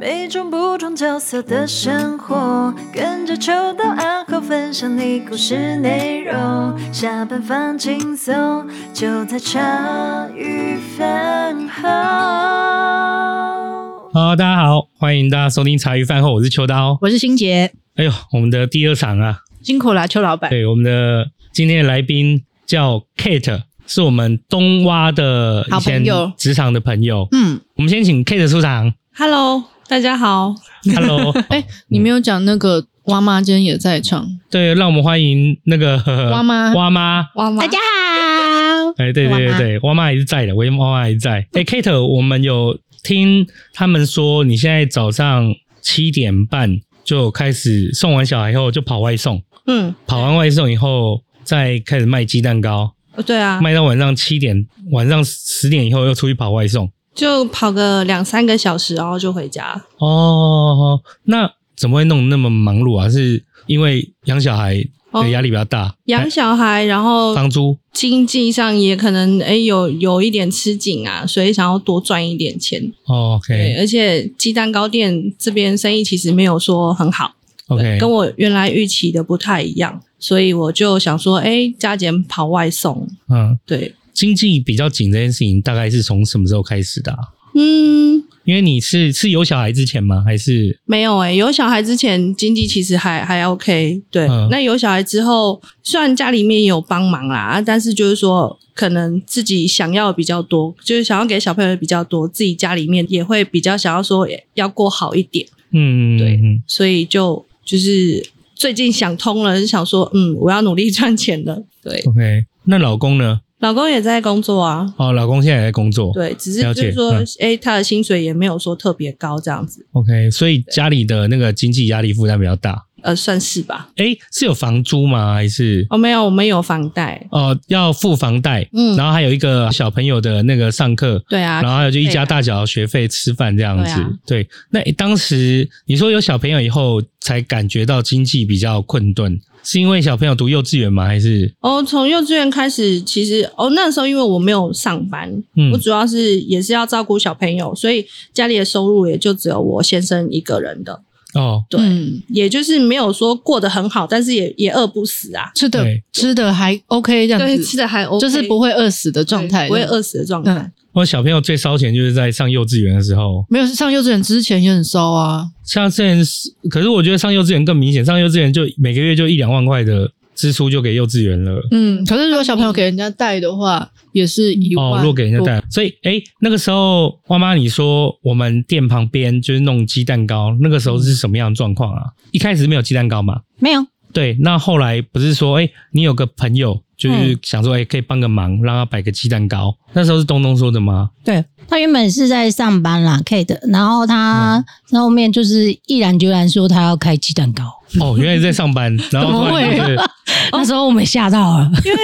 每种不同角色的生活，跟着秋刀暗号分享你故事内容。下班放轻松，就在茶余饭后。好，大家好，欢迎大家收听茶余饭后，我是秋刀，我是新杰。哎呦，我们的第二场啊，辛苦了，邱老板。对，我们的今天的来宾叫 Kate，是我们东蛙的以前职场的朋友。嗯，我们先请 Kate 出场。Hello。大家好，Hello，哎、欸，你没有讲那个蛙妈今天也在场，对，让我们欢迎那个 蛙妈，蛙妈，蛙妈，大家好，哎、欸，对对对对，蛙妈还是在的，我蛙妈还是在。哎、欸、，Kate，我们有听他们说，你现在早上七点半就开始送完小孩以后就跑外送，嗯，跑完外送以后再开始卖鸡蛋糕，对啊，卖到晚上七点，晚上十点以后又出去跑外送。就跑个两三个小时，然后就回家。哦，那怎么会弄那么忙碌啊？是因为养小孩的压力比较大，养、哦、小孩，然后房租经济上也可能诶有有一点吃紧啊，所以想要多赚一点钱。哦、OK，对，而且鸡蛋糕店这边生意其实没有说很好。OK，跟我原来预期的不太一样，所以我就想说，诶加减跑外送。嗯，对。经济比较紧这件事情，大概是从什么时候开始的啊？嗯，因为你是是有小孩之前吗？还是没有诶、欸、有小孩之前经济其实还还 OK。对、嗯，那有小孩之后，虽然家里面有帮忙啦，但是就是说，可能自己想要的比较多，就是想要给小朋友的比较多，自己家里面也会比较想要说要过好一点。嗯，对，所以就就是最近想通了，是想说，嗯，我要努力赚钱了。对，OK。那老公呢？老公也在工作啊。哦，老公现在也在工作。对，只是就是说，诶、嗯欸、他的薪水也没有说特别高这样子。OK，所以家里的那个经济压力负担比较大。呃，算是吧。诶、欸、是有房租吗？还是？哦，没有，我们有房贷。哦，要付房贷。嗯。然后还有一个小朋友的那个上课。对啊。然后还有就一家大小学费、吃饭这样子。对，啊、对。那当时你说有小朋友以后才感觉到经济比较困顿。是因为小朋友读幼稚园吗？还是？哦，从幼稚园开始，其实哦，那时候因为我没有上班，嗯，我主要是也是要照顾小朋友，所以家里的收入也就只有我先生一个人的。哦，对，嗯，也就是没有说过得很好，但是也也饿不死啊，吃的吃的还 OK 这样子，对，吃的还 OK，就是不会饿死的状态，不会饿死的状态。嗯我小朋友最烧钱就是在上幼稚园的时候，没有上幼稚园之前也很烧啊。像之前，可是我觉得上幼稚园更明显，上幼稚园就每个月就一两万块的支出就给幼稚园了。嗯，可是如果小朋友给人家带的话，也是一万。哦，如果给人家带，所以诶那个时候，妈妈你说我们店旁边就是弄鸡蛋糕，那个时候是什么样的状况啊？一开始没有鸡蛋糕吗？没有。对，那后来不是说，诶你有个朋友。就是想说，哎、欸，可以帮个忙，让他摆个鸡蛋糕。那时候是东东说的吗？对，他原本是在上班啦，Kate，然后他后面就是毅然决然说他要开鸡蛋糕。哦，原来是在上班，然后突然就是那时候我们吓到了，因为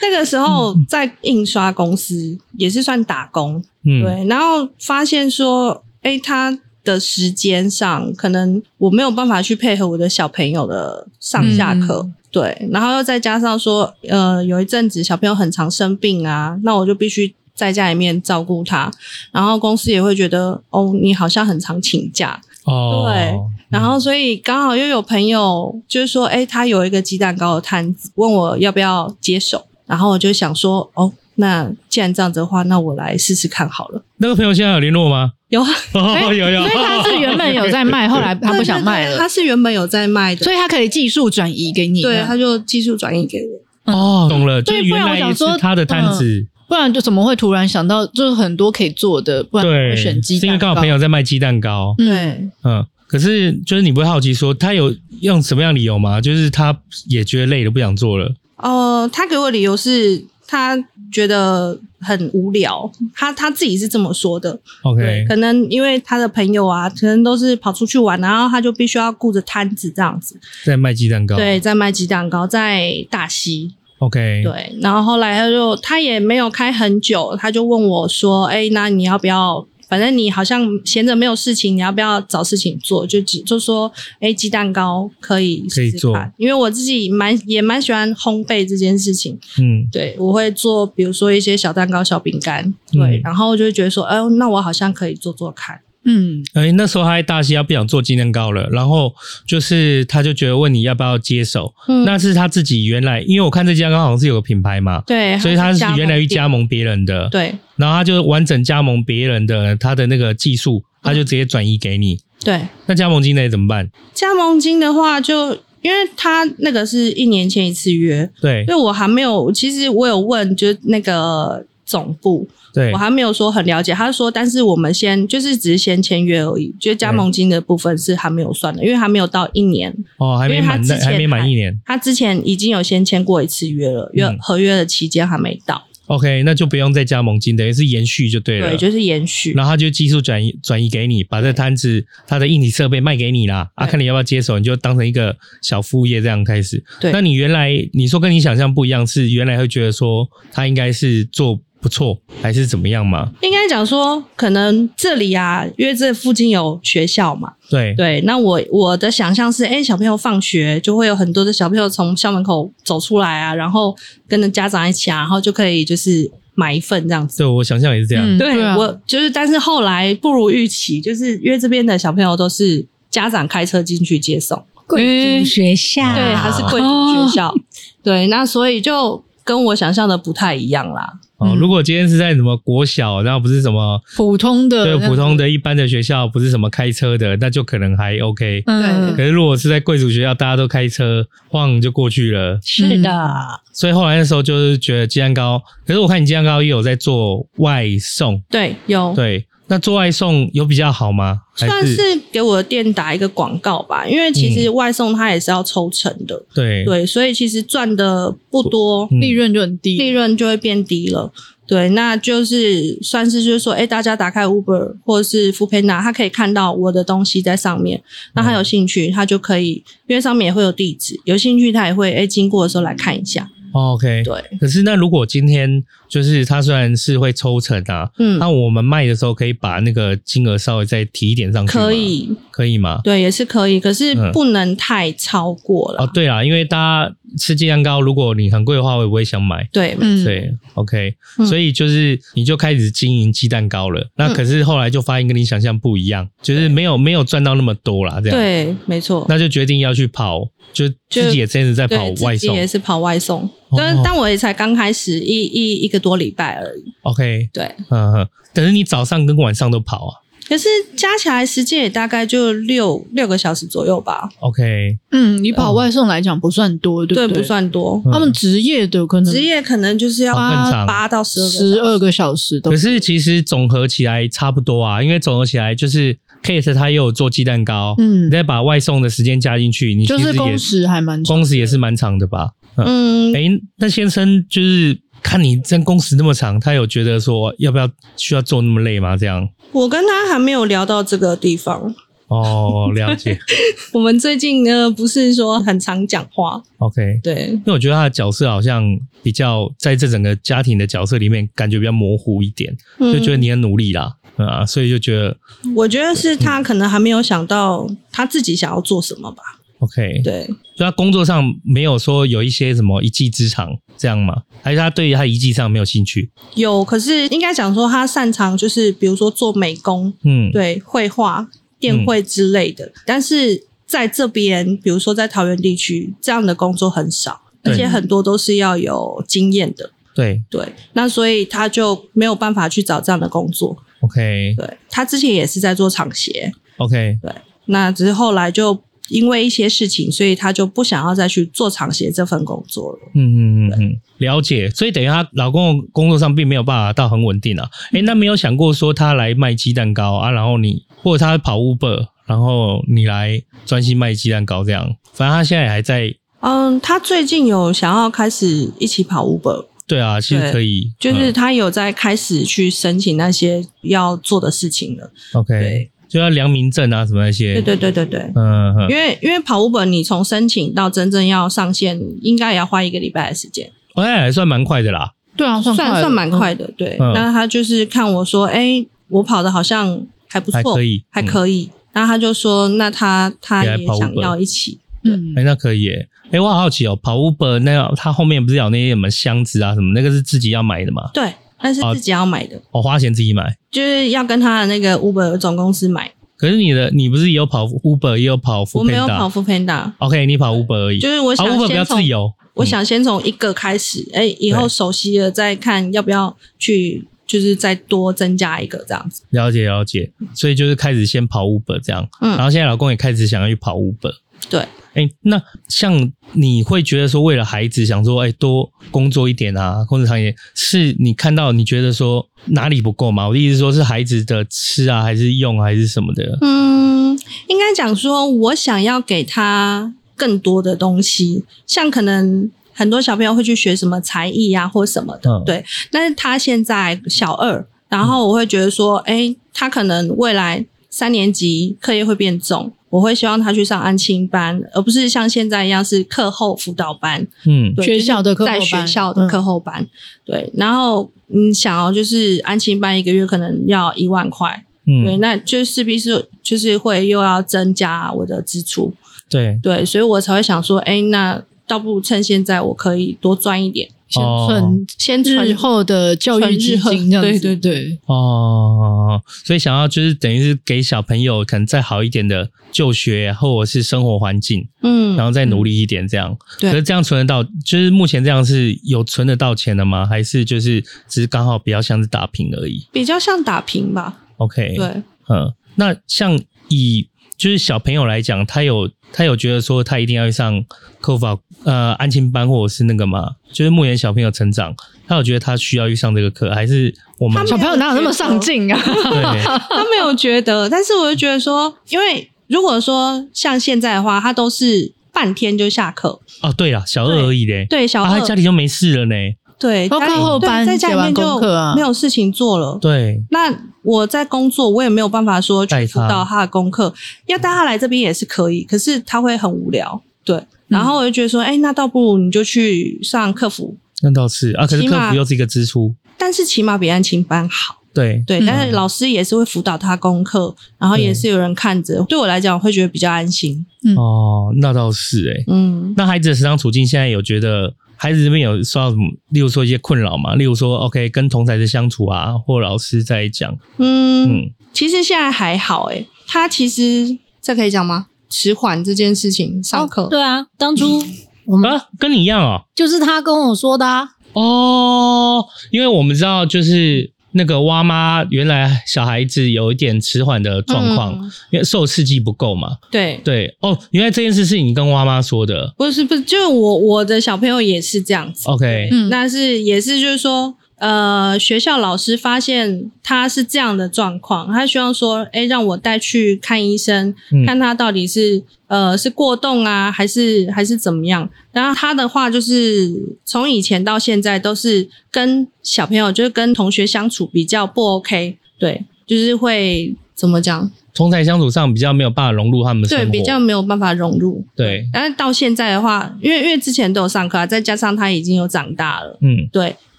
那个时候在印刷公司也是算打工，嗯，对，然后发现说，哎、欸，他的时间上可能我没有办法去配合我的小朋友的上下课。嗯对，然后又再加上说，呃，有一阵子小朋友很常生病啊，那我就必须在家里面照顾他，然后公司也会觉得，哦，你好像很常请假，哦，对，然后所以刚好又有朋友就是说，诶，他有一个鸡蛋糕的摊子，问我要不要接手，然后我就想说，哦。那既然这样子的话，那我来试试看好了。那个朋友现在有联络吗？有啊，哦，有有。所以他是原本有在卖，后来他不想卖了。他是原本有在卖的，所以他可以技术转移给你。对，他就技术转移给我。哦，懂了。就原来说他的摊子，嗯，不然就怎么会突然想到，就是很多可以做的，不然会选鸡蛋糕。是因为刚好朋友在卖鸡蛋糕。对，嗯。可是就是你不会好奇说，他有用什么样理由吗？就是他也觉得累了，不想做了。哦，呃，他给我理由是。他觉得很无聊，他他自己是这么说的。OK，可能因为他的朋友啊，可能都是跑出去玩，然后他就必须要顾着摊子这样子，在卖鸡蛋糕。对，在卖鸡蛋糕，在大溪。OK，对，然后后来他就他也没有开很久，他就问我说：“哎，那你要不要？”反正你好像闲着没有事情，你要不要找事情做？就只就说，哎，鸡蛋糕可以试试看，可以做，因为我自己蛮也蛮喜欢烘焙这件事情。嗯，对，我会做，比如说一些小蛋糕、小饼干。对，嗯、然后就会觉得说，哎，那我好像可以做做看。嗯，哎，那时候他在大溪，他不想做鸡蛋糕了，然后就是他就觉得问你要不要接手，嗯、那是他自己原来，因为我看这鸡蛋糕好像是有个品牌嘛，对，所以他是原来去加盟别人的，对，然后他就完整加盟别人的他的那个技术，他就直接转移给你，嗯、对，那加盟金呢怎么办？加盟金的话就，就因为他那个是一年签一次约，对，因为我还没有，其实我有问，就是那个总部。对，我还没有说很了解，他说，但是我们先就是只是先签约而已，觉得加盟金的部分是还没有算的，因为还没有到一年哦，还没满，还没满一年，他之前已经有先签过一次约了，约合约的期间还没到。OK，那就不用再加盟金，等于是延续就对了。对，就是延续。然后他就技术转移转移给你，把这摊子他的硬体设备卖给你啦。啊，看你要不要接手，你就当成一个小副业这样开始。对，那你原来你说跟你想象不一样，是原来会觉得说他应该是做。不错，还是怎么样嘛？应该讲说，可能这里啊，因为这附近有学校嘛。对对，那我我的想象是，哎，小朋友放学就会有很多的小朋友从校门口走出来啊，然后跟着家长一起啊，然后就可以就是买一份这样子。对，我想象也是这样。嗯、对，我就是，但是后来不如预期，就是因为这边的小朋友都是家长开车进去接送，贵族学校，对，还是贵族学校。对，那所以就跟我想象的不太一样啦。哦，如果今天是在什么国小，然后不是什么普通的，对普通的一般的学校，不是什么开车的，那就可能还 OK。嗯，可是如果是在贵族学校，大家都开车晃就过去了。是的，所以后来那时候就是觉得鸡蛋糕，可是我看你鸡蛋糕也有在做外送，对，有，对。那做外送有比较好吗？算是给我的店打一个广告吧，因为其实外送它也是要抽成的，嗯、对。对，所以其实赚的不多，利润就很低，利润就会变低了。对，那就是算是就是说，哎，大家打开 Uber 或者是 Foodpanda，他可以看到我的东西在上面，那他有兴趣，他就可以，因为上面也会有地址，有兴趣他也会哎经过的时候来看一下。OK，对。可是那如果今天就是他虽然是会抽成啊，嗯，那我们卖的时候可以把那个金额稍微再提一点上去，可以，可以吗？对，也是可以，可是不能太超过了。哦，对啊，因为大家吃鸡蛋糕，如果你很贵的话，会不会想买？对，嗯，对，OK，所以就是你就开始经营鸡蛋糕了。那可是后来就发现跟你想象不一样，就是没有没有赚到那么多啦，这样。对，没错。那就决定要去跑，就自己也真的在跑外送，自己也是跑外送。但但我也才刚开始一一一个多礼拜而已。OK，对，嗯哼，等于你早上跟晚上都跑啊？可是加起来时间也大概就六六个小时左右吧。OK，嗯，你跑外送来讲不算多，对不对？对，不算多。他们职业的可能职业可能就是要八八到十二十二个小时。可是其实总合起来差不多啊，因为总合起来就是 Kate 他又有做鸡蛋糕，嗯，你再把外送的时间加进去，你就是工时还蛮长，工时也是蛮长的吧？嗯，哎、欸，那先生就是看你这工时那么长，他有觉得说要不要需要做那么累吗？这样，我跟他还没有聊到这个地方。哦，了解。我们最近呢，不是说很常讲话。OK，对，因为我觉得他的角色好像比较在这整个家庭的角色里面，感觉比较模糊一点，嗯、就觉得你很努力啦，啊，所以就觉得，我觉得是他可能还没有想到他自己想要做什么吧。OK，对，所以他工作上没有说有一些什么一技之长这样吗？还是他对于他一技上没有兴趣？有，可是应该讲说他擅长就是比如说做美工，嗯，对，绘画、电绘之类的。嗯、但是在这边，比如说在桃园地区，这样的工作很少，而且很多都是要有经验的。对对，那所以他就没有办法去找这样的工作。OK，对，他之前也是在做厂鞋。OK，对，那只是后来就。因为一些事情，所以他就不想要再去做厂鞋这份工作了。嗯嗯嗯嗯，了解。所以等于她老公工作上并没有办法到很稳定啊。诶，那没有想过说他来卖鸡蛋糕啊，然后你或者他跑 Uber，然后你来专心卖鸡蛋糕这样。反正他现在也还在。嗯，他最近有想要开始一起跑 Uber。对啊，其实可以。就是他有在开始去申请那些要做的事情了。OK。对。就要良民证啊，什么那些？对对对对对，嗯，因为因为跑 Uber，你从申请到真正要上线，应该也要花一个礼拜的时间。哦，那还算蛮快的啦。对啊，算算算蛮快的。对，那他就是看我说，哎，我跑的好像还不错，还可以，还可以。然后他就说，那他他也想要一起。嗯，哎，那可以耶。哎，我好好奇哦，跑 Uber 那个，他后面不是有那些什么箱子啊什么，那个是自己要买的吗？对。但是自己要买的，我、哦、花钱自己买，就是要跟他的那个 Uber 总公司买。可是你的你不是也有跑 Uber 也有跑 Foodpanda？我没有跑 Foodpanda。OK，你跑 Uber 而已。就是我想先从、啊、Uber 比较自由，我想先从一个开始，哎、以后熟悉了再看要不要去，就是再多增加一个这样子。了解了解，所以就是开始先跑 Uber 这样，嗯，然后现在老公也开始想要去跑 Uber。对，哎、欸，那像你会觉得说为了孩子想说，哎、欸，多工作一点啊，工作长一点，是你看到你觉得说哪里不够吗？我的意思是说，是孩子的吃啊，还是用，还是什么的？嗯，应该讲说，我想要给他更多的东西，像可能很多小朋友会去学什么才艺啊，或什么的，嗯、对。但是他现在小二，然后我会觉得说，哎、欸，他可能未来三年级课业会变重。我会希望他去上安亲班，而不是像现在一样是课后辅导班。嗯，对，学校的课后班，在学校的课后班。嗯、对，然后你想要就是安亲班一个月可能要一万块。嗯，对，那就势必是就是会又要增加我的支出。对对，所以我才会想说，哎，那倒不如趁现在我可以多赚一点。先存，哦、先日后的教育基金，这样子。对对对。哦，所以想要就是等于是给小朋友可能再好一点的就学或者是生活环境，嗯，然后再努力一点这样。嗯、对。可是这样存得到，就是目前这样是有存得到钱的吗？还是就是只是刚好比较像是打平而已？比较像打平吧。OK。对。嗯，那像以就是小朋友来讲，他有他有觉得说他一定要去上课法呃安亲班或者是那个吗？就是目前小朋友成长，他有觉得他需要去上这个课，还是我们小朋友哪有那么上进啊？他没有觉得，但是我就觉得说，因为如果说像现在的话，他都是半天就下课。哦，对了，小二而已嘞。对，小二、啊、他家里就没事了呢。对，课后班在家里面就没有事情做了。对，那我在工作，我也没有办法说去辅导他的功课，要带他来这边也是可以，可是他会很无聊。对。然后我就觉得说，哎、欸，那倒不如你就去上客服。那倒是啊，可是客服又是一个支出，但是起码比安亲班好。对对，但是老师也是会辅导他功课，然后也是有人看着。对我来讲，我会觉得比较安心。嗯、哦，那倒是哎、欸。嗯，那孩子的成长处境现在有觉得孩子这边有受到什么，例如说一些困扰吗？例如说，OK，跟同才的相处啊，或老师在讲。嗯嗯，其实现在还好诶、欸，他其实这可以讲吗？迟缓这件事情上课、哦，对啊，当初 我们、啊、跟你一样啊，就是他跟我说的啊。哦，因为我们知道，就是那个蛙妈原来小孩子有一点迟缓的状况，嗯、因为受刺激不够嘛。对对，哦，原来这件事是你跟蛙妈说的，不是不是，就是我我的小朋友也是这样子。OK，嗯，但是也是就是说。呃，学校老师发现他是这样的状况，他希望说，诶，让我带去看医生，嗯、看他到底是呃是过动啊，还是还是怎么样。然后他的话就是从以前到现在都是跟小朋友，就是跟同学相处比较不 OK，对，就是会怎么讲？同侪相处上比较没有办法融入他们的生活，对，比较没有办法融入。对，但是到现在的话，因为因为之前都有上课啊，再加上他已经有长大了，嗯，对，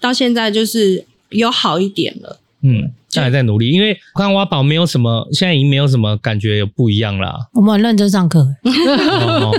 到现在就是有好一点了。嗯，现在还在努力，因为我看挖宝没有什么，现在已经没有什么感觉有不一样啦。我们很认真上课，哦，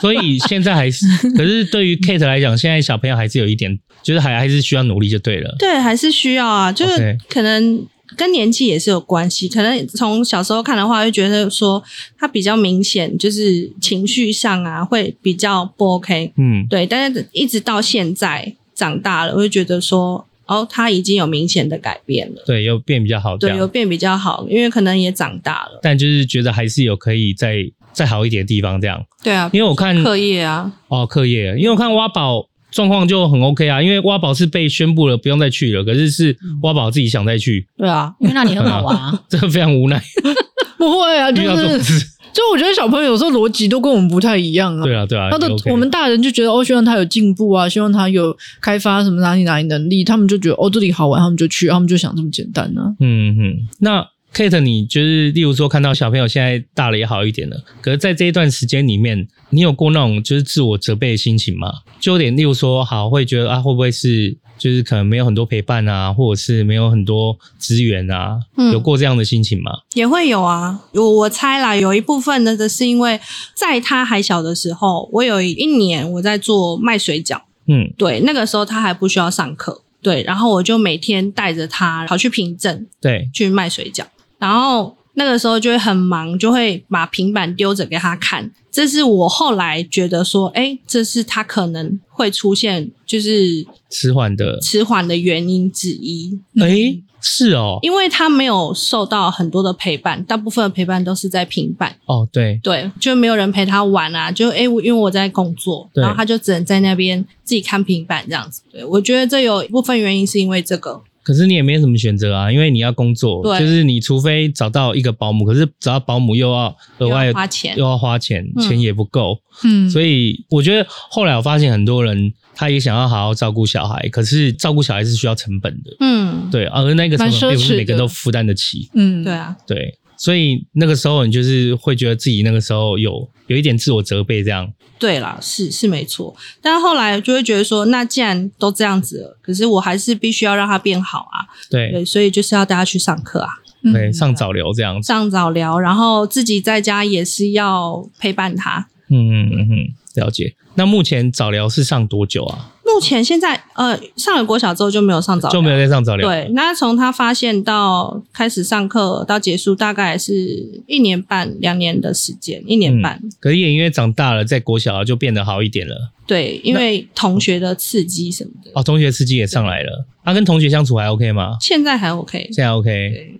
所以现在还是，可是对于 Kate 来讲，现在小朋友还是有一点，就是还还是需要努力就对了。对，还是需要啊，就是可能。跟年纪也是有关系，可能从小时候看的话，会觉得说他比较明显，就是情绪上啊会比较不 OK，嗯，对。但是一直到现在长大了，我就觉得说，哦，他已经有明显的改变了，对，有变比较好，对，有变比较好，因为可能也长大了，但就是觉得还是有可以再再好一点的地方，这样，对啊，因为我看课业啊，哦，课业，因为我看挖宝。状况就很 OK 啊，因为挖宝是被宣布了不用再去了，可是是挖宝自己想再去。对啊，因为那里很好玩啊，这个非常无奈。不会啊，就是就我觉得小朋友有时候逻辑都跟我们不太一样啊。对啊，对啊。他的我们大人就觉得哦，希望他有进步啊，希望他有开发什么哪里哪里能力，他们就觉得哦这里好玩，他们就去，他们就想这么简单呢、啊。嗯嗯，那。Kate，你就是例如说看到小朋友现在大了也好一点了，可是在这一段时间里面，你有过那种就是自我责备的心情吗？就有点例如说，好会觉得啊，会不会是就是可能没有很多陪伴啊，或者是没有很多资源啊，有过这样的心情吗？嗯，也会有啊，我我猜啦，有一部分呢，是因为在他还小的时候，我有一年我在做卖水饺，嗯，对，那个时候他还不需要上课。对，然后我就每天带着他跑去凭证，对，去卖水饺，然后那个时候就会很忙，就会把平板丢着给他看。这是我后来觉得说，哎，这是他可能会出现就是迟缓的迟缓的原因之一。哎，是哦，因为他没有受到很多的陪伴，大部分的陪伴都是在平板。哦，对对，就没有人陪他玩啊，就哎，因为我在工作，然后他就只能在那边自己看平板这样子。对，我觉得这有一部分原因是因为这个。可是你也没什么选择啊，因为你要工作，对。就是你除非找到一个保姆，可是找到保姆又要额外又要花钱，又要花钱，嗯、钱也不够。嗯，所以我觉得后来我发现很多人他也想要好好照顾小孩，可是照顾小孩是需要成本的。嗯，对，而那个成本并不是每个人都负担得起。嗯，对啊，对，所以那个时候你就是会觉得自己那个时候有有一点自我责备这样。对啦，是是没错，但后来就会觉得说，那既然都这样子了，可是我还是必须要让他变好啊。对，对，所以就是要带他去上课啊，对，上早疗这样子，上早疗，然后自己在家也是要陪伴他。嗯嗯嗯嗯，了解。那目前早疗是上多久啊？目前现在呃上了国小之后就没有上早疗，就没有再上早疗。对，那从他发现到开始上课到结束，大概是一年半两年的时间，一年半。嗯、可是也因为长大了，在国小就变得好一点了。对，因为同学的刺激什么的。哦，同学刺激也上来了。他、啊、跟同学相处还 OK 吗？现在还 OK，现在 OK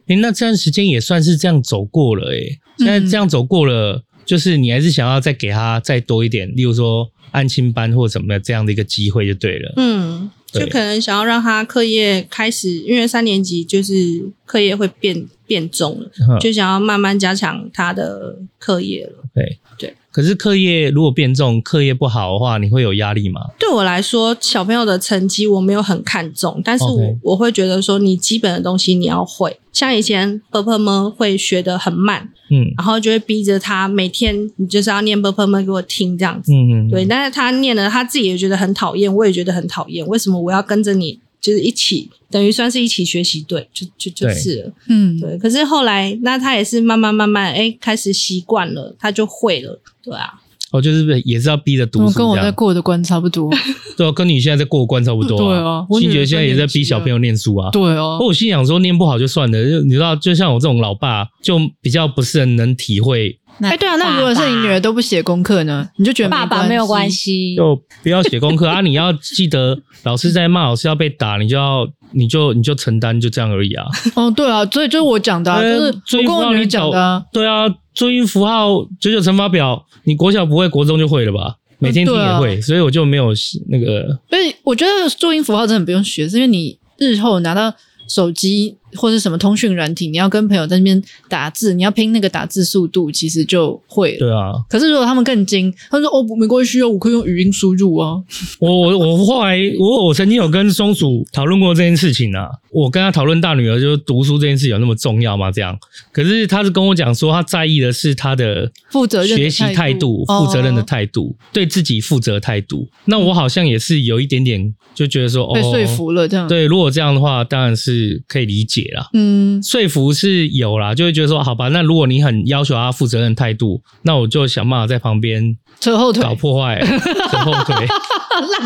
对。诶，那这段时间也算是这样走过了诶。现在这样走过了，嗯、就是你还是想要再给他再多一点，例如说。安亲班或什么的这样的一个机会就对了，嗯，就可能想要让他课业开始，因为三年级就是课业会变变重了，嗯、就想要慢慢加强他的课业了。对对，对可是课业如果变重课业不好的话你会有压力吗？对我来说小朋友的成绩我没有很看重但是我我会觉得说你基本的东西你要会。像以前婆婆们会学的很慢嗯。然后就会逼着他每天你就是要念婆婆们给我听这样子。嗯嗯。对但是他念了他自己也觉得很讨厌我也觉得很讨厌为什么我要跟着你就是一起，等于算是一起学习，对，就就就是了。嗯，对。可是后来，那他也是慢慢慢慢，哎，开始习惯了，他就会了。对啊。哦，就是也是要逼着读书，跟我在过的关差不多。对啊，跟你现在在过关差不多。对啊，欣觉现在也在逼小朋友念书啊。对啊。我心想说，念不好就算了，就你知道，就像我这种老爸，就比较不是很能体会。哎，对啊，那如果是你女儿都不写功课呢？你就觉得爸爸没有关系，就不要写功课 啊！你要记得，老师在骂，老师要被打，你就要，你就你就承担，就这样而已啊。哦，对啊，所以就是我讲的，就是我跟我女儿讲的。对啊，注音符号、九九乘法表。你国小不会，国中就会了吧？每天听也会，啊、所以我就没有那个。所以我觉得注音符号真的不用学，是因为你日后拿到手机或者什么通讯软体，你要跟朋友在那边打字，你要拼那个打字速度，其实就会了。对啊。可是如果他们更精，他说哦，没关系哦，我可以用语音输入啊。我我我后来我我曾经有跟松鼠讨论过这件事情啊。我跟他讨论大女儿就是读书这件事有那么重要吗？这样，可是他是跟我讲说，他在意的是他的负责任学习态度、负责任的态度、对自己负责态度。那我好像也是有一点点就觉得说，哦，被说服了这样。对，如果这样的话，当然是可以理解啦。嗯，说服是有啦，就会觉得说，好吧，那如果你很要求他负责任态度，那我就想办法在旁边扯后腿、搞破坏、扯后腿。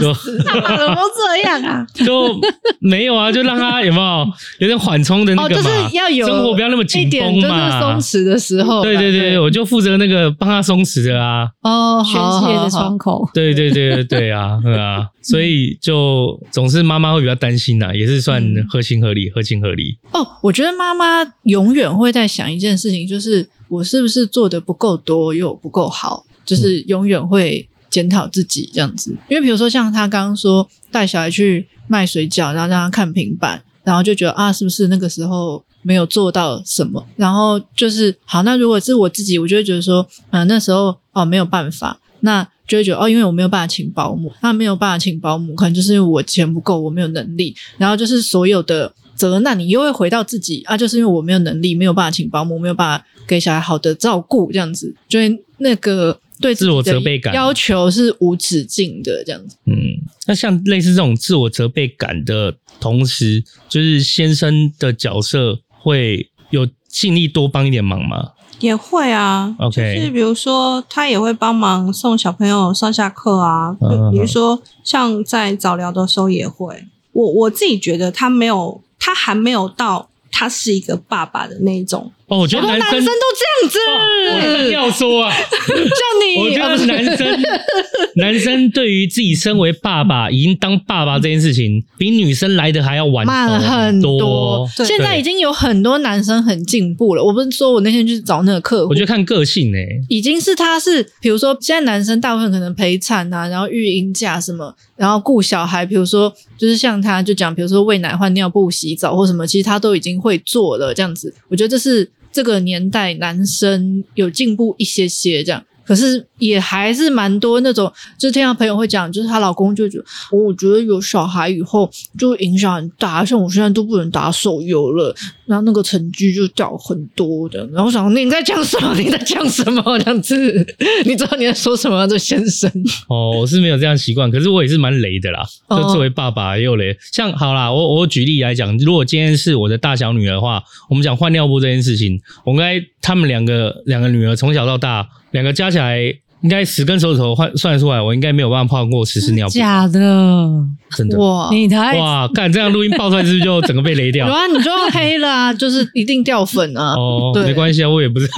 烂死，怎么都这样啊？就没有啊，就让他 有没有有点缓冲的那个嘛？哦、就是要有生活不要那么紧绷嘛。松弛的时候，对对对，我就负责那个帮他松弛的啊。哦，宣泄的窗口。对对对对对啊，对啊，所以就总是妈妈会比较担心呐，也是算合情合理，合情合理。哦，我觉得妈妈永远会在想一件事情，就是我是不是做的不够多又不够好，就是永远会。检讨自己这样子，因为比如说像他刚刚说带小孩去卖水饺，然后让他看平板，然后就觉得啊，是不是那个时候没有做到什么？然后就是好，那如果是我自己，我就会觉得说，嗯、呃，那时候哦没有办法，那就会觉得哦，因为我没有办法请保姆，那没有办法请保姆，可能就是因为我钱不够，我没有能力，然后就是所有的责难你又会回到自己啊，就是因为我没有能力，没有办法请保姆，没有办法给小孩好的照顾，这样子，就会那个。对自我责备感要求是无止境的这样子。嗯，那像类似这种自我责备感的同时，就是先生的角色会有尽力多帮一点忙吗？也会啊。OK，就是比如说他也会帮忙送小朋友上下课啊。嗯，比如说像在早疗的时候也会。我我自己觉得他没有，他还没有到他是一个爸爸的那种。哦，我觉得男生，男生都这样子，哦、我要说啊，像你，我觉得男生，男生对于自己身为爸爸，已经当爸爸这件事情，比女生来的还要晚慢很多。现在已经有很多男生很进步了。我不是说我那天去找那个客户，我觉得看个性诶、欸，已经是他是，比如说现在男生大部分可能陪产啊，然后育婴假什么，然后顾小孩，比如说就是像他就讲，比如说喂奶、换尿布、洗澡或什么，其实他都已经会做了这样子。我觉得这是。这个年代男生有进步一些些，这样。可是也还是蛮多那种，就是听到朋友会讲，就是她老公就觉得，我觉得有小孩以后就影响很大，像我现在都不能打手游了，然后那个成绩就掉很多的。然后我想你在讲什么？你在讲什么？这样子，你知道你在说什么？这先生 哦，我是没有这样习惯，可是我也是蛮雷的啦。就作为爸爸也有雷，像好啦，我我举例来讲，如果今天是我的大小女儿的话，我们讲换尿布这件事情，我应该他们两个两个女儿从小到大。两个加起来应该十根手指头换算出来，我应该没有办法泡过十次尿布。假的，真的哇！你太哇！干这样录音爆出来是不是就整个被雷掉？有啊，你就黑了啊，就是一定掉粉啊。哦，对没关系啊，我也不是，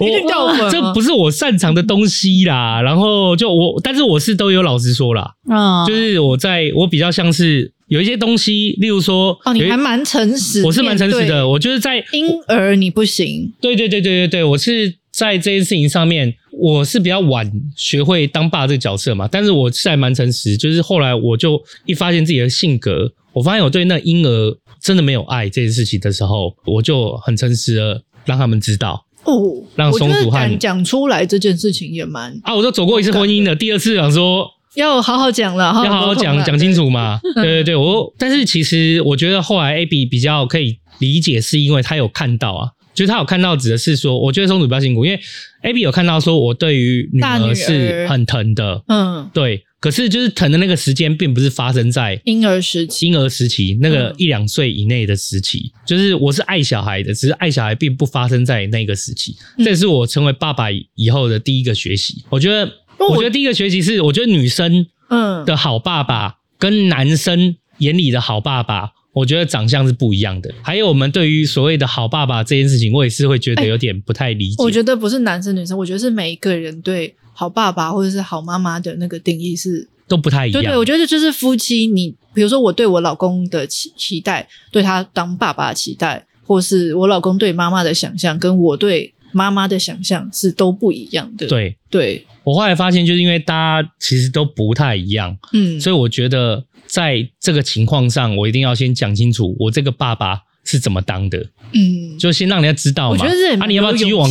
一定掉粉啊。这不是我擅长的东西啦。然后就我，但是我是都有老实说啦，嗯，就是我在我比较像是。有一些东西，例如说，哦，你还蛮诚实，我是蛮诚实的。我就是在婴儿你不行，对对对对对对，我是在这件事情上面，我是比较晚学会当爸这个角色嘛。但是我是还蛮诚实，就是后来我就一发现自己的性格，我发现我对那婴儿真的没有爱这件事情的时候，我就很诚实的让他们知道哦，让松鼠汉讲出来这件事情也蛮啊，我都走过一次婚姻了，第二次想说。要好好讲了，要好好讲讲清楚嘛。对对对，我但是其实我觉得后来 Abby 比较可以理解，是因为他有看到啊，就是他有看到指的是说，我觉得松鼠比较辛苦，因为 Abby 有看到说我对于女儿是很疼的，嗯，对。可是就是疼的那个时间，并不是发生在婴儿时期，婴儿时期那个一两岁以内的时期，就是我是爱小孩的，只是爱小孩并不发生在那个时期。这是我成为爸爸以后的第一个学习，我觉得。我觉得第一个学习是，我觉得女生嗯的好爸爸跟男生眼里的好爸爸，我觉得长相是不一样的。还有我们对于所谓的好爸爸这件事情，我也是会觉得有点不太理解。我觉得不是男生女生，我觉得是每一个人对好爸爸或者是好妈妈的那个定义是都不太一样。对对，我觉得就是夫妻，你比如说我对我老公的期期待，对他当爸爸的期待，或是我老公对妈妈的想象，跟我对妈妈的想象是都不一样的。对对。我后来发现，就是因为大家其实都不太一样，嗯，所以我觉得在这个情况上，我一定要先讲清楚我这个爸爸是怎么当的，嗯，就先让人家知道嘛。我觉得是啊，你要不要继续往，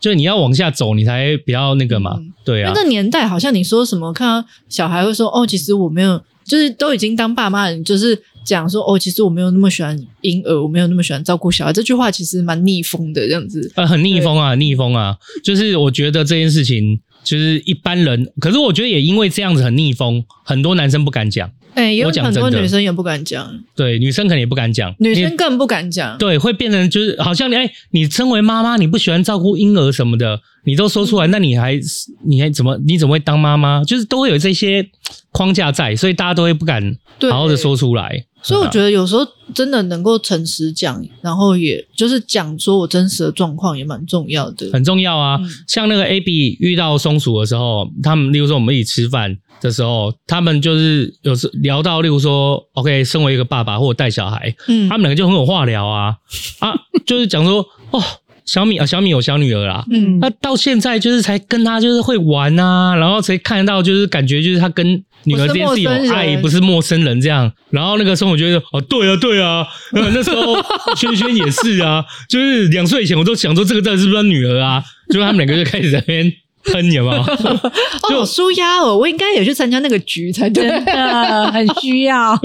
就是你要往下走，你才比较那个嘛，嗯、对啊。那个年代好像你说什么，看到小孩会说哦，其实我没有，就是都已经当爸妈了，就是讲说哦，其实我没有那么喜欢婴儿，我没有那么喜欢照顾小孩。这句话其实蛮逆风的，这样子，呃，很逆风啊，逆风啊，就是我觉得这件事情。就是一般人，可是我觉得也因为这样子很逆风，很多男生不敢讲。哎、欸，有很多女生也不敢讲。对，女生可能也不敢讲，女生更不敢讲。对，会变成就是好像你哎，你身为妈妈，你不喜欢照顾婴儿什么的，你都说出来，嗯、那你还你还怎么你怎么会当妈妈？就是都会有这些框架在，所以大家都会不敢好好的说出来。所以我觉得有时候真的能够诚实讲，然后也就是讲说我真实的状况也蛮重要的，很重要啊。嗯、像那个 Abby 遇到松鼠的时候，他们例如说我们一起吃饭的时候，他们就是有时聊到，例如说 OK，身为一个爸爸或者带小孩，嗯，他们两个就很有话聊啊啊，就是讲说哦。小米啊，小米有小女儿啦，嗯，那到现在就是才跟她就是会玩啊，然后才看到就是感觉就是她跟女儿之间是有爱，不是陌生人这样。然后那个时候我觉得哦，对啊，对啊，那时候萱萱也是啊，就是两岁以前我都想说这个到底是不是他女儿啊？就他们两个就开始在那边喷，有没有？就舒压哦，我应该也去参加那个局才对，真的很需要。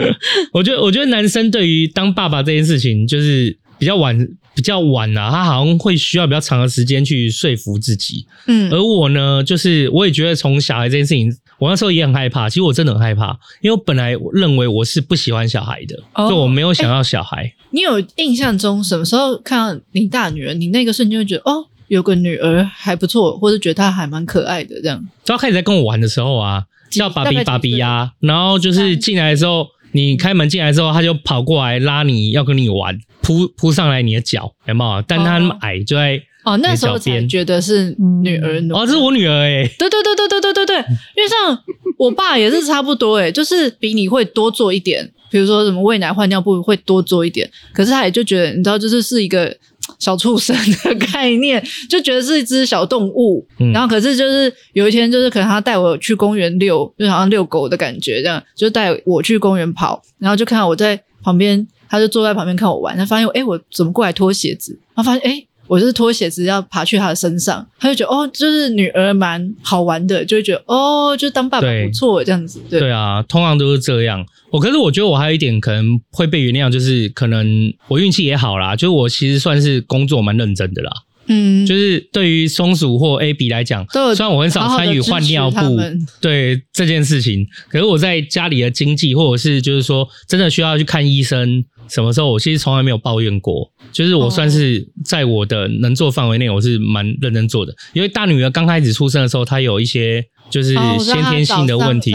我觉得，我觉得男生对于当爸爸这件事情就是比较晚。比较晚啊，他好像会需要比较长的时间去说服自己。嗯，而我呢，就是我也觉得从小孩这件事情，我那时候也很害怕。其实我真的很害怕，因为我本来认为我是不喜欢小孩的，就、哦、我没有想要小孩、欸。你有印象中什么时候看到你大女儿，你那个瞬间会觉得哦，有个女儿还不错，或者觉得她还蛮可爱的这样？刚开始在跟我玩的时候啊。叫爸比爸比呀，然后就是进来的时候，你开门进来之后，他就跑过来拉你要跟你玩，扑扑上来你的脚，有没有？但他那么矮，就在哦那时候才觉得是女儿哦，这是我女儿哎，对对对对对对对对，因为像我爸也是差不多哎，就是比你会多做一点，比如说什么喂奶换尿布会多做一点，可是他也就觉得你知道，就是是一个。小畜生的概念，就觉得是一只小动物，嗯、然后可是就是有一天，就是可能他带我去公园遛，就好像遛狗的感觉，这样就带我去公园跑，然后就看到我在旁边，他就坐在旁边看我玩，他发现哎，我怎么过来脱鞋子？他发现哎。诶我就是脱鞋子要爬去他的身上，他就觉得哦，就是女儿蛮好玩的，就会觉得哦，就当爸爸不错这样子。对，对啊，通常都是这样。我可是我觉得我还有一点可能会被原谅，就是可能我运气也好啦，就是我其实算是工作蛮认真的啦。嗯，就是对于松鼠或 A B 来讲，虽然我很少参与换尿布对这件事情，可是我在家里的经济或者是就是说真的需要去看医生。什么时候我其实从来没有抱怨过，就是我算是在我的能做范围内，我是蛮认真做的。因为大女儿刚开始出生的时候，她有一些就是先天性的问题，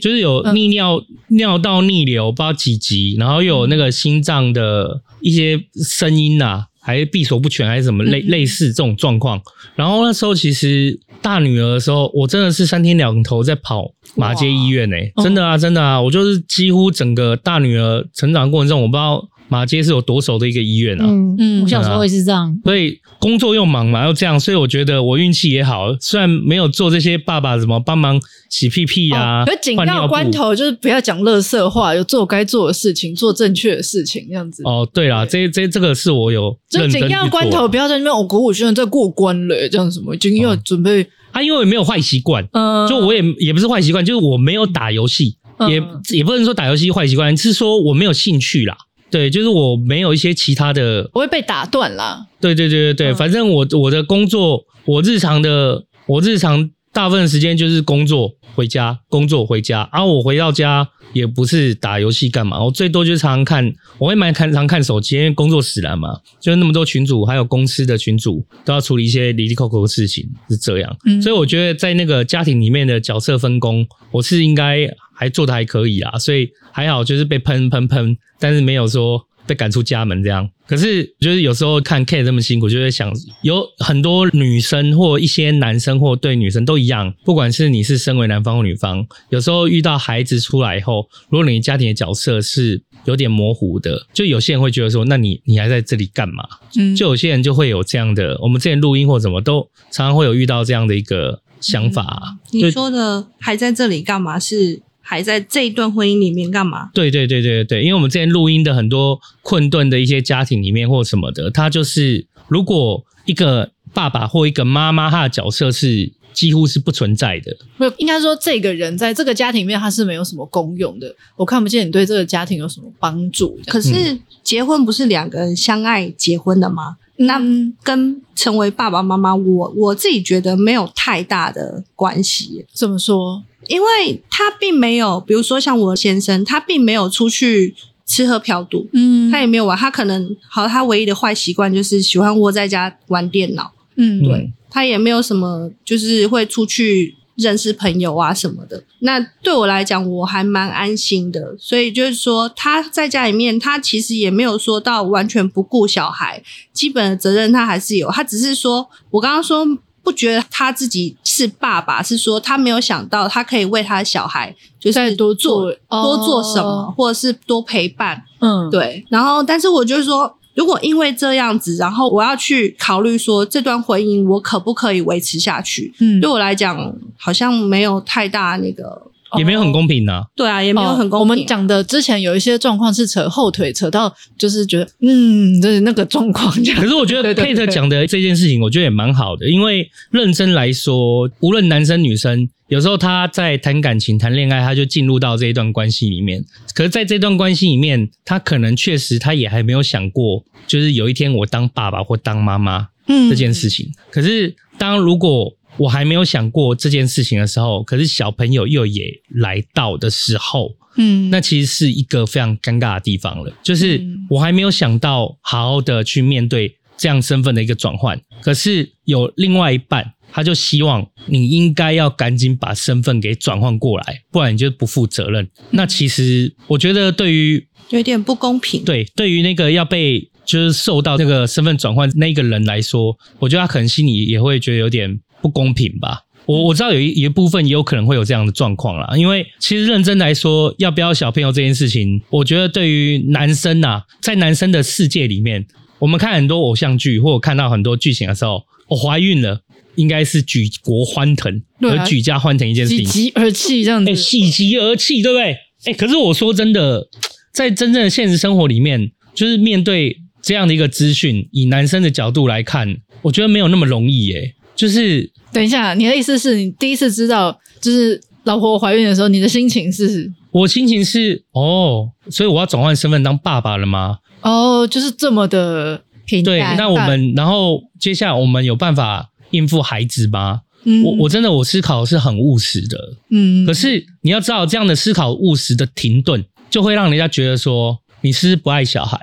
就是有泌尿尿道逆流，不知道几级，然后又有那个心脏的一些声音呐，还是闭锁不全，还是什么类类似这种状况。然后那时候其实大女儿的时候，我真的是三天两头在跑马街医院诶、欸，真的啊，真的啊，我就是几乎整个大女儿成长过程中，我不知道。马街是有多熟的一个医院啊！嗯嗯，我小时候也是这样，所以工作又忙嘛，又这样，所以我觉得我运气也好，虽然没有做这些爸爸什么帮忙洗屁屁啊，可紧要关头就是不要讲垃圾话，有做该做的事情，做正确的事情，这样子。哦，对啦，这这这个是我有就紧要关头，不要在那边哦，鼓舞学生在过关了，这样什么，已经要准备。他因为没有坏习惯，嗯，就我也也不是坏习惯，就是我没有打游戏，也也不能说打游戏坏习惯，是说我没有兴趣啦。对，就是我没有一些其他的，我会被打断啦。对对对对对，嗯、反正我我的工作，我日常的，我日常大部分时间就是工作回家，工作回家。然后我回到家也不是打游戏干嘛，我最多就是常常看，我会蛮看常看手机，因为工作使然嘛，就是那么多群主，还有公司的群主都要处理一些离离扣扣的事情，是这样。嗯、所以我觉得在那个家庭里面的角色分工，我是应该还做得还可以啦，所以还好，就是被喷喷喷。但是没有说被赶出家门这样，可是就是有时候看 Kate 这么辛苦，就会想有很多女生或一些男生或对女生都一样，不管是你是身为男方或女方，有时候遇到孩子出来以后，如果你家庭的角色是有点模糊的，就有些人会觉得说，那你你还在这里干嘛？嗯，就有些人就会有这样的，我们之前录音或什么都常常会有遇到这样的一个想法。你说的还在这里干嘛是？还在这一段婚姻里面干嘛？对对对对对，因为我们之前录音的很多困顿的一些家庭里面或什么的，他就是如果一个爸爸或一个妈妈，他的角色是几乎是不存在的。没有，应该说这个人在这个家庭里面他是没有什么功用的。我看不见你对这个家庭有什么帮助。可是结婚不是两个人相爱结婚的吗？嗯、那跟成为爸爸妈妈，我我自己觉得没有太大的关系。怎么说？因为他并没有，比如说像我先生，他并没有出去吃喝嫖赌，嗯，他也没有玩，他可能好，他唯一的坏习惯就是喜欢窝在家玩电脑，嗯，对，他也没有什么，就是会出去认识朋友啊什么的。那对我来讲，我还蛮安心的。所以就是说，他在家里面，他其实也没有说到完全不顾小孩，基本的责任他还是有，他只是说我刚刚说。不觉得他自己是爸爸，是说他没有想到他可以为他的小孩，就是多做多做什么，哦、或者是多陪伴。嗯，对。然后，但是我就是说，如果因为这样子，然后我要去考虑说这段婚姻我可不可以维持下去？嗯，对我来讲好像没有太大那个。也没有很公平呐、啊，对啊，也没有很公平。我们讲的之前有一些状况是扯后腿，扯到就是觉得，嗯，就是那个状况这样。可是我觉得 Kate 讲的这件事情，我觉得也蛮好的，因为认真来说，无论男生女生，有时候他在谈感情、谈恋爱，他就进入到这一段关系里面。可是在这段关系里面，他可能确实他也还没有想过，就是有一天我当爸爸或当妈妈，嗯，这件事情。可是当如果我还没有想过这件事情的时候，可是小朋友又也来到的时候，嗯，那其实是一个非常尴尬的地方了。就是我还没有想到好好的去面对这样身份的一个转换，可是有另外一半他就希望你应该要赶紧把身份给转换过来，不然你就不负责任。嗯、那其实我觉得对于有点不公平。对，对于那个要被就是受到那个身份转换那个人来说，我觉得他可能心里也会觉得有点不公平吧。我我知道有一一部分也有可能会有这样的状况啦，因为其实认真来说，要不要小朋友这件事情，我觉得对于男生呐、啊，在男生的世界里面，我们看很多偶像剧或者看到很多剧情的时候，我、哦、怀孕了，应该是举国欢腾，而举家欢腾一件事情，喜极而泣这样子，哎，喜极而泣，对不对？哎，可是我说真的，在真正的现实生活里面，就是面对这样的一个资讯，以男生的角度来看，我觉得没有那么容易，哎，就是。等一下，你的意思是你第一次知道就是老婆怀孕的时候，你的心情是？我心情是哦，所以我要转换身份当爸爸了吗？哦，就是这么的平淡。对，那我们然后接下来我们有办法应付孩子吗？嗯，我我真的我思考是很务实的，嗯。可是你要知道，这样的思考务实的停顿，就会让人家觉得说你是不是不爱小孩，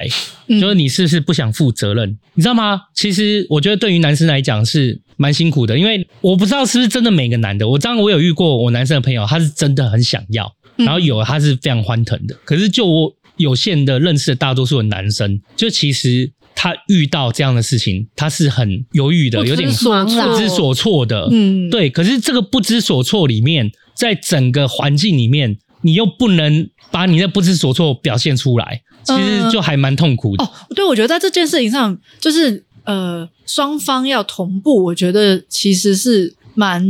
嗯，就是你是不是不想负责任？你知道吗？其实我觉得对于男生来讲是。蛮辛苦的，因为我不知道是不是真的每个男的。我当然我有遇过我男生的朋友，他是真的很想要，然后有他是非常欢腾的。可是就我有限的认识的大多数的男生，就其实他遇到这样的事情，他是很犹豫的，有点不知所措的。嗯，对。可是这个不知所措里面，在整个环境里面，你又不能把你的不知所措表现出来，其实就还蛮痛苦的。哦，对，我觉得在这件事情上，就是。呃，双方要同步，我觉得其实是蛮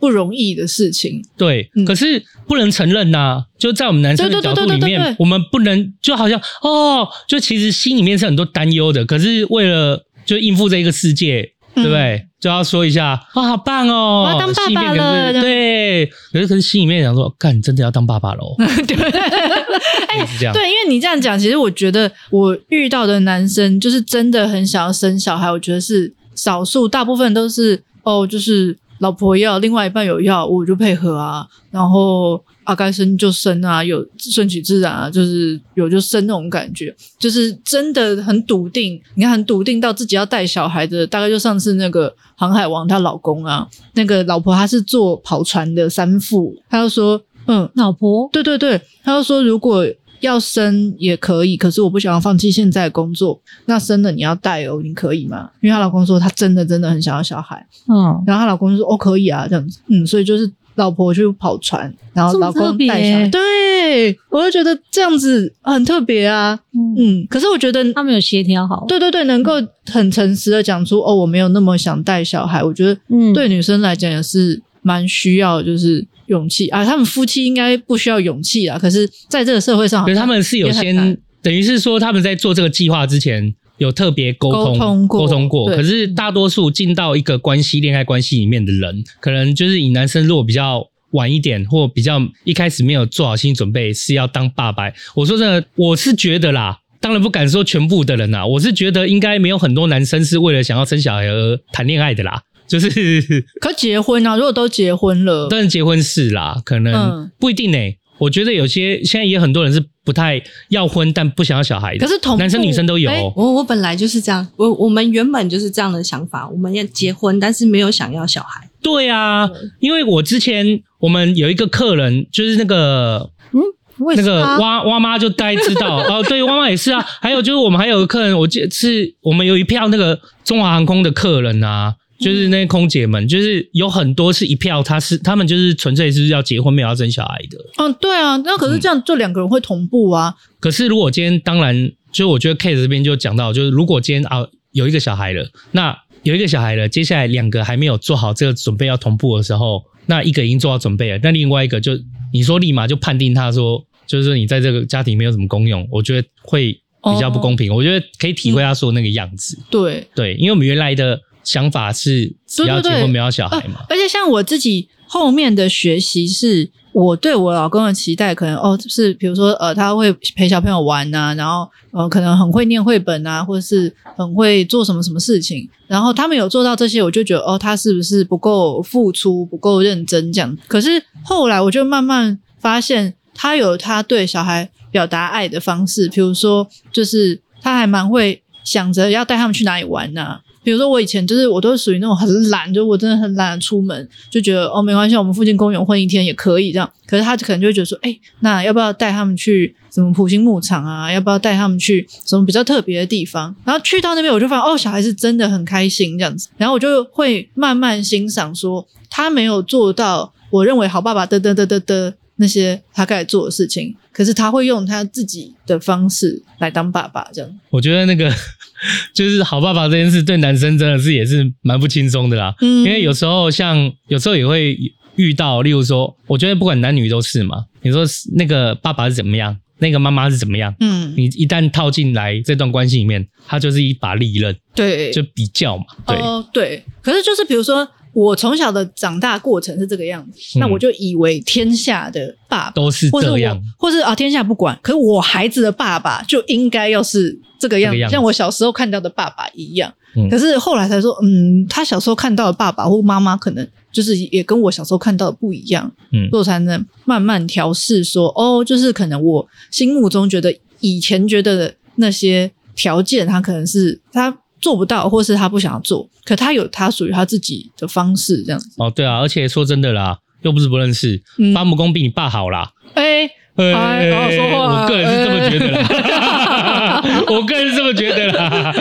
不容易的事情。对，嗯、可是不能承认呐、啊，就在我们男生的角度里面，我们不能就好像哦，就其实心里面是很多担忧的。可是为了就应付这一个世界。对不对？就要说一下，哇，好棒哦！我要当爸爸了。对，可是可是心里面想说，干，你真的要当爸爸喽？对，哎，是这样。对，因为你这样讲，其实我觉得我遇到的男生就是真的很想要生小孩，我觉得是少数，大部分都是哦，就是老婆要，另外一半有要，我就配合啊，然后。啊，该生就生啊，有顺其自然啊，就是有就生那种感觉，就是真的很笃定。你看，很笃定到自己要带小孩的，大概就上次那个航海王她老公啊，那个老婆她是做跑船的三副，他就说，嗯，老婆，对对对，他就说如果要生也可以，可是我不想要放弃现在的工作，那生了你要带哦，你可以吗？因为她老公说他真的真的很想要小孩，嗯，然后她老公就说哦可以啊，这样子，嗯，所以就是。老婆去跑船，然后老公带小孩。对，我就觉得这样子很特别啊。嗯，嗯，可是我觉得他们有协调好。对对对，能够很诚实的讲出哦，我没有那么想带小孩。我觉得，嗯，对女生来讲也是蛮需要，就是勇气啊。他们夫妻应该不需要勇气啊，可是在这个社会上，可是他们是有先，等于是说他们在做这个计划之前。有特别沟通沟通过，沟通过，可是大多数进到一个关系恋爱关系里面的人，可能就是以男生如果比较晚一点，或比较一开始没有做好心理准备是要当爸爸。我说真的，我是觉得啦，当然不敢说全部的人啦，我是觉得应该没有很多男生是为了想要生小孩而谈恋爱的啦，就是可结婚啊，如果都结婚了，当然结婚是啦，可能不一定呢、欸。我觉得有些现在也很多人是不太要婚，但不想要小孩的。可是同男生女生都有。我我本来就是这样，我我们原本就是这样的想法，我们要结婚，但是没有想要小孩。对啊，因为我之前我们有一个客人，就是那个嗯，那个蛙蛙妈就大概知道 哦，对，蛙妈也是啊。还有就是我们还有客人，我记得是我们有一票那个中华航空的客人啊。就是那些空姐们，就是有很多是一票，他是他们就是纯粹是要结婚，没有要生小孩的。嗯，对啊，那可是这样，就两个人会同步啊。嗯、可是如果今天，当然，就我觉得 Kate 这边就讲到，就是如果今天啊有一个小孩了，那有一个小孩了，接下来两个还没有做好这个准备要同步的时候，那一个已经做好准备了，那另外一个就你说立马就判定他说，就是说你在这个家庭没有什么功用，我觉得会比较不公平。哦、我觉得可以体会他说那个样子。嗯、对对，因为我们原来的。想法是只要结婚不要小孩嘛？而且像我自己后面的学习，是我对我老公的期待，可能哦是比如说呃他会陪小朋友玩呐、啊，然后呃可能很会念绘本啊，或者是很会做什么什么事情，然后他们有做到这些，我就觉得哦他是不是不够付出，不够认真这样。可是后来我就慢慢发现，他有他对小孩表达爱的方式，比如说就是他还蛮会想着要带他们去哪里玩呐、啊。比如说我以前就是我都是属于那种很懒，就我真的很懒出门，就觉得哦没关系，我们附近公园混一天也可以这样。可是他可能就会觉得说，哎，那要不要带他们去什么普星牧场啊？要不要带他们去什么比较特别的地方？然后去到那边，我就发现哦，小孩子真的很开心这样子。然后我就会慢慢欣赏说，他没有做到我认为好爸爸的的的的的那些他该做的事情，可是他会用他自己的方式来当爸爸这样。我觉得那个 就是好爸爸这件事，对男生真的是也是蛮不轻松的啦。嗯，因为有时候像有时候也会。遇到，例如说，我觉得不管男女都是嘛。你说那个爸爸是怎么样，那个妈妈是怎么样，嗯，你一旦套进来这段关系里面，他就是一把利刃，对，就比较嘛，对，哦，对。可是就是比如说，我从小的长大过程是这个样子，嗯，那我就以为天下的爸爸都是这样，或是啊，天下不管，可是我孩子的爸爸就应该要是这个样像我小时候看到的爸爸一样。嗯，可是后来才说，嗯，他小时候看到的爸爸或妈妈可能。就是也跟我小时候看到的不一样，嗯，所以我才能慢慢调试说，哦，就是可能我心目中觉得以前觉得的那些条件，他可能是他做不到，或是他不想要做，可他有他属于他自己的方式，这样子。哦，对啊，而且说真的啦，又不是不认识，八木工比你爸好啦。哎、欸。哎，好好说话。我个人是这么觉得啦，我个人是这么觉得啦。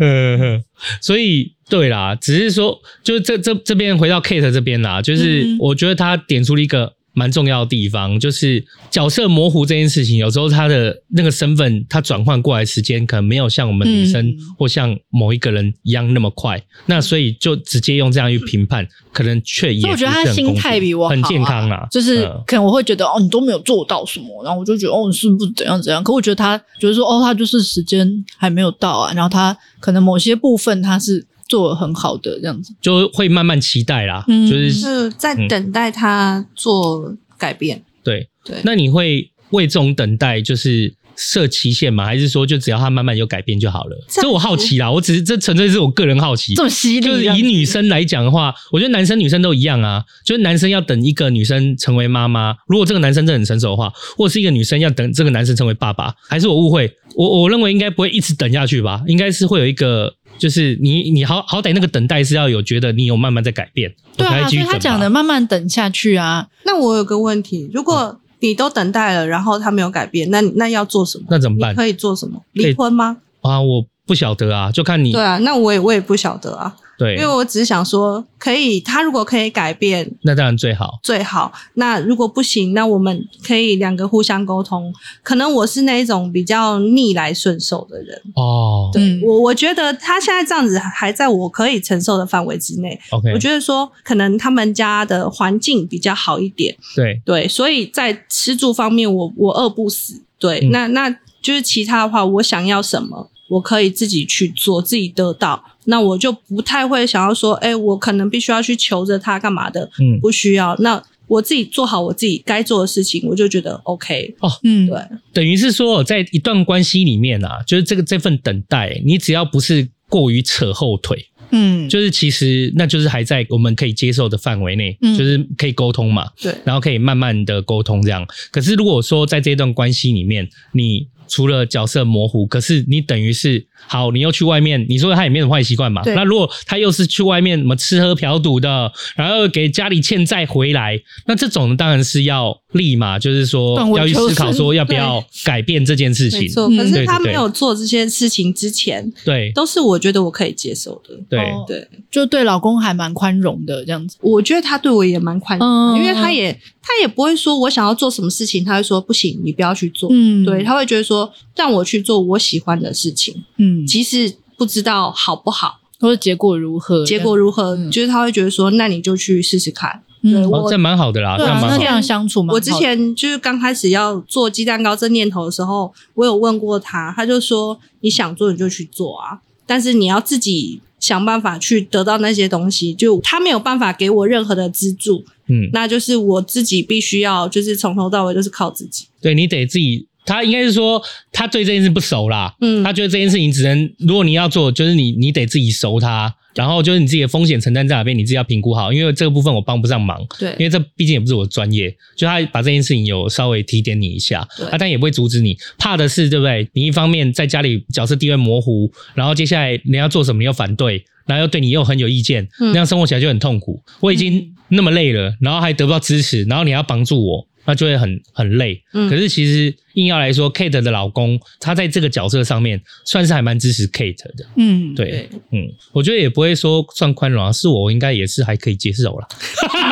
嗯，所以对啦，只是说，就是这这这边回到 Kate 这边啦，就是我觉得他点出了一个。蛮重要的地方就是角色模糊这件事情，有时候他的那个身份他转换过来时间可能没有像我们女生或像某一个人一样那么快，嗯、那所以就直接用这样去评判，可能却也。我觉得他心态比我很健康啊，就是可能我会觉得哦，你都没有做到什么，然后我就觉得哦，你是不是怎样怎样？可我觉得他觉得说哦，他就是时间还没有到啊，然后他可能某些部分他是。做得很好的这样子，就会慢慢期待啦，嗯、就是是在等待他做改变。嗯、对对，那你会为这种等待就是设期限吗？还是说就只要他慢慢有改变就好了？这我好奇啦，我只是这纯粹是我个人好奇。这么犀利，就是以女生来讲的话，我觉得男生女生都一样啊。就是男生要等一个女生成为妈妈，如果这个男生真的很成熟的话，或者是一个女生要等这个男生成为爸爸，还是我误会？我我认为应该不会一直等下去吧，应该是会有一个。就是你，你好好歹那个等待是要有觉得你有慢慢在改变，对啊，所以他讲的慢慢等下去啊。那我有个问题，如果你都等待了，然后他没有改变，那那要做什么？那怎么办？可以做什么？离婚吗？啊，我不晓得啊，就看你。对啊，那我也我也不晓得啊。对，因为我只是想说，可以，他如果可以改变，那当然最好，最好。那如果不行，那我们可以两个互相沟通。可能我是那一种比较逆来顺受的人哦。对，我我觉得他现在这样子还在我可以承受的范围之内。OK，我觉得说可能他们家的环境比较好一点。对对，所以在吃住方面我，我我饿不死。对，嗯、那那就是其他的话，我想要什么，我可以自己去做，自己得到。那我就不太会想要说，哎、欸，我可能必须要去求着他干嘛的，嗯，不需要。那我自己做好我自己该做的事情，我就觉得 OK 哦，嗯，对，等于是说，在一段关系里面啊，就是这个这份等待，你只要不是过于扯后腿，嗯，就是其实那就是还在我们可以接受的范围内，嗯，就是可以沟通嘛，对，然后可以慢慢的沟通这样。可是如果说在这段关系里面，你除了角色模糊，可是你等于是好，你又去外面，你说他也没什么坏习惯嘛？那如果他又是去外面什么吃喝嫖赌的，然后给家里欠债回来，那这种当然是要立马就是说要去思考说要不要改变这件事情。没错，可是他没有做这些事情之前，对，都是我觉得我可以接受的。对对，就对老公还蛮宽容的这样子。我觉得他对我也蛮宽容，因为他也他也不会说我想要做什么事情，他会说不行，你不要去做。嗯，对，他会觉得说。让我去做我喜欢的事情，嗯，即使不知道好不好，或者结果如何，结果如何，嗯、就是他会觉得说，那你就去试试看。嗯、对，我、哦、这蛮好的啦，对啊，这样这样相处嘛。我之前就是刚开始要做鸡蛋糕这念头的时候，我有问过他，他就说，你想做你就去做啊，但是你要自己想办法去得到那些东西，就他没有办法给我任何的资助，嗯，那就是我自己必须要，就是从头到尾都是靠自己。对，你得自己。他应该是说，他对这件事不熟啦。嗯，他觉得这件事情只能，如果你要做，就是你你得自己熟它，然后就是你自己的风险承担在哪边，你自己要评估好。因为这个部分我帮不上忙。对，因为这毕竟也不是我的专业。就他把这件事情有稍微提点你一下，啊，但也不会阻止你。怕的是，对不对？你一方面在家里角色地位模糊，然后接下来你要做什么，你要反对，然后又对你又很有意见，嗯那样生活起来就很痛苦。我已经那么累了，然后还得不到支持，然后你还要帮助我，那就会很很累。嗯可是其实硬要来说，Kate 的老公他在这个角色上面算是还蛮支持 Kate 的。嗯，对，嗯，我觉得也不会说算宽容啊，是我应该也是还可以接受啦。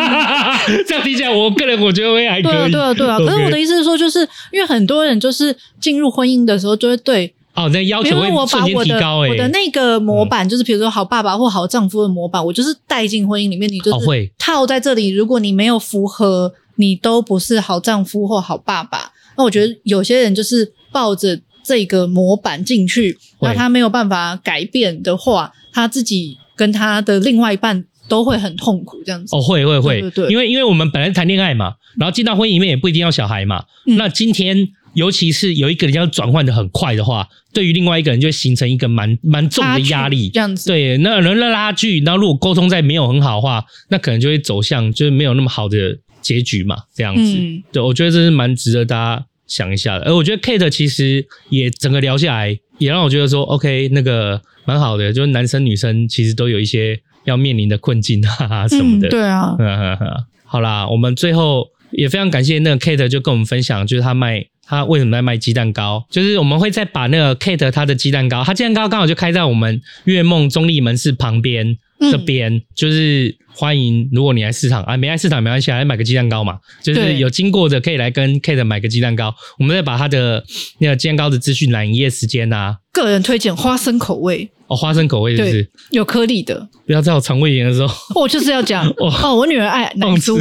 这样听起来，我个人我觉得我也还可以。对啊，对啊，对啊。可是我的意思是说，就是因为很多人就是进入婚姻的时候，就会对，哦，那要求会瞬间提高诶、欸我的那个模板，就是比如说好爸爸或好丈夫的模板，我就是带进婚姻里面，你就是套在这里。如果你没有符合，你都不是好丈夫或好爸爸。那我觉得有些人就是抱着这个模板进去，那他没有办法改变的话，他自己跟他的另外一半都会很痛苦，这样子。哦，会会会，对对对因为因为我们本来谈恋爱嘛，然后进到婚姻里面也不一定要小孩嘛。嗯那今天尤其是有一个人要转换的很快的话，对于另外一个人就会形成一个蛮蛮重的压力，这样子。对，那人的拉锯，然后如果沟通再没有很好的话，那可能就会走向就是没有那么好的结局嘛，这样子。嗯对，我觉得这是蛮值得大家想一下的。而我觉得 Kate 其实也整个聊下来，也让我觉得说，OK，那个蛮好的，就是男生女生其实都有一些要面临的困境哈哈什么的。嗯，对啊，好啦，我们最后也非常感谢那个 Kate 就跟我们分享，就是他卖他为什么在卖鸡蛋糕，就是我们会再把那个 Kate 他的鸡蛋糕，他鸡蛋糕刚好就开在我们月梦中立门市旁边嗯这边，就是欢迎如果你来市场啊，没来市场没关系，来买个鸡蛋糕嘛，就是有经过的可以来跟 Kate 买个鸡蛋糕，我们再把他的那个鸡蛋糕的资讯栏、营业时间啊，个人推荐花生口味，哦，花生口味是不是？，有颗粒的。不要在我肠胃炎的时候。我就是要讲 哦哦，我女儿爱奶忘酥，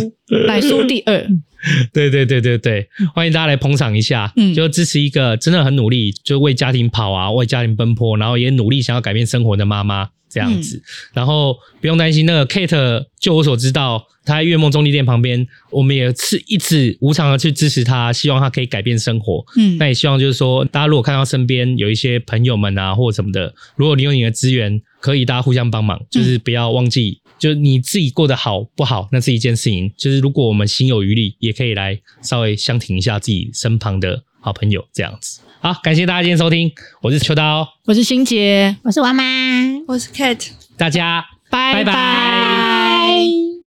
奶酥第二，对对对对对，欢迎大家来捧场一下，嗯就支持一个真的很努力，就为家庭跑啊，为家庭奔波，然后也努力想要改变生活的妈妈这样子。然后不用担心，那个 Kate，就我所知道，她在月梦中立店旁边，我们也是一直无偿的去支持她，希望她可以改变生活。嗯那也希望就是说，大家如果看到身边有一些朋友们啊，或者什么的，如果你有你的资源，可以大家互相帮忙，就是不要忘记，就是你自己过得好不好，那是一件事情。就是如果我们心有余力，也可以来稍微相挺一下自己身旁的好朋友，这样子。好，感谢大家今天收听，我是秋刀，我是欣杰，我是王妈。我是 Kate。大家拜拜拜